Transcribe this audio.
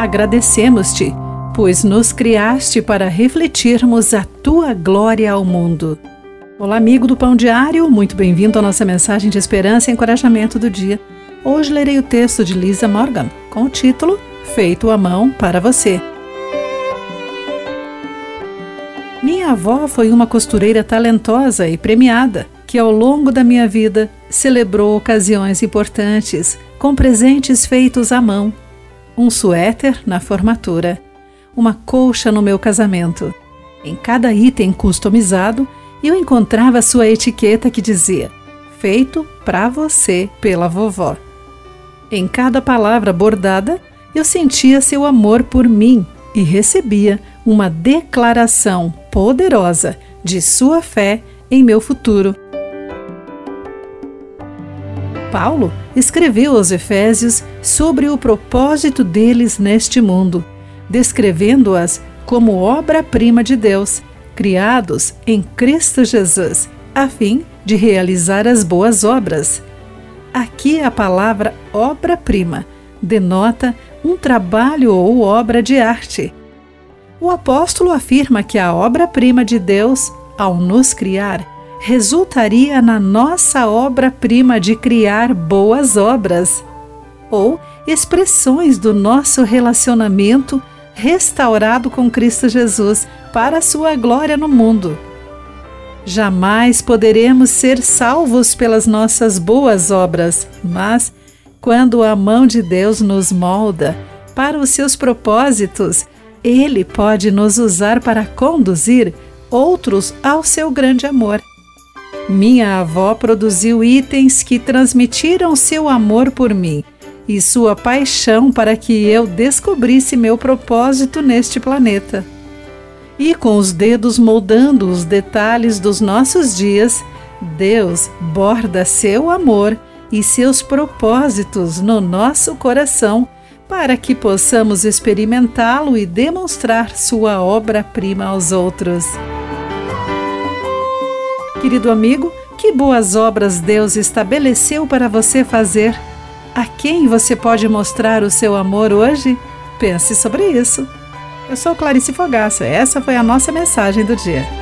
Agradecemos-te, pois nos criaste para refletirmos a tua glória ao mundo. Olá, amigo do Pão Diário, muito bem-vindo à nossa mensagem de esperança e encorajamento do dia. Hoje lerei o texto de Lisa Morgan com o título Feito à Mão para Você. Minha avó foi uma costureira talentosa e premiada que, ao longo da minha vida, celebrou ocasiões importantes com presentes feitos à mão um suéter na formatura, uma colcha no meu casamento. Em cada item customizado, eu encontrava sua etiqueta que dizia: Feito para você pela vovó. Em cada palavra bordada, eu sentia seu amor por mim e recebia uma declaração poderosa de sua fé em meu futuro. Paulo escreveu aos Efésios sobre o propósito deles neste mundo, descrevendo-as como obra-prima de Deus, criados em Cristo Jesus, a fim de realizar as boas obras. Aqui a palavra obra-prima denota um trabalho ou obra de arte. O apóstolo afirma que a obra-prima de Deus, ao nos criar, resultaria na nossa obra-prima de criar boas obras, ou expressões do nosso relacionamento restaurado com Cristo Jesus para a sua glória no mundo. Jamais poderemos ser salvos pelas nossas boas obras, mas quando a mão de Deus nos molda para os seus propósitos, Ele pode nos usar para conduzir outros ao seu grande amor. Minha avó produziu itens que transmitiram seu amor por mim e sua paixão para que eu descobrisse meu propósito neste planeta. E com os dedos moldando os detalhes dos nossos dias, Deus borda seu amor e seus propósitos no nosso coração para que possamos experimentá-lo e demonstrar sua obra-prima aos outros. Querido amigo, que boas obras Deus estabeleceu para você fazer? A quem você pode mostrar o seu amor hoje? Pense sobre isso. Eu sou Clarice Fogaça, essa foi a nossa mensagem do dia.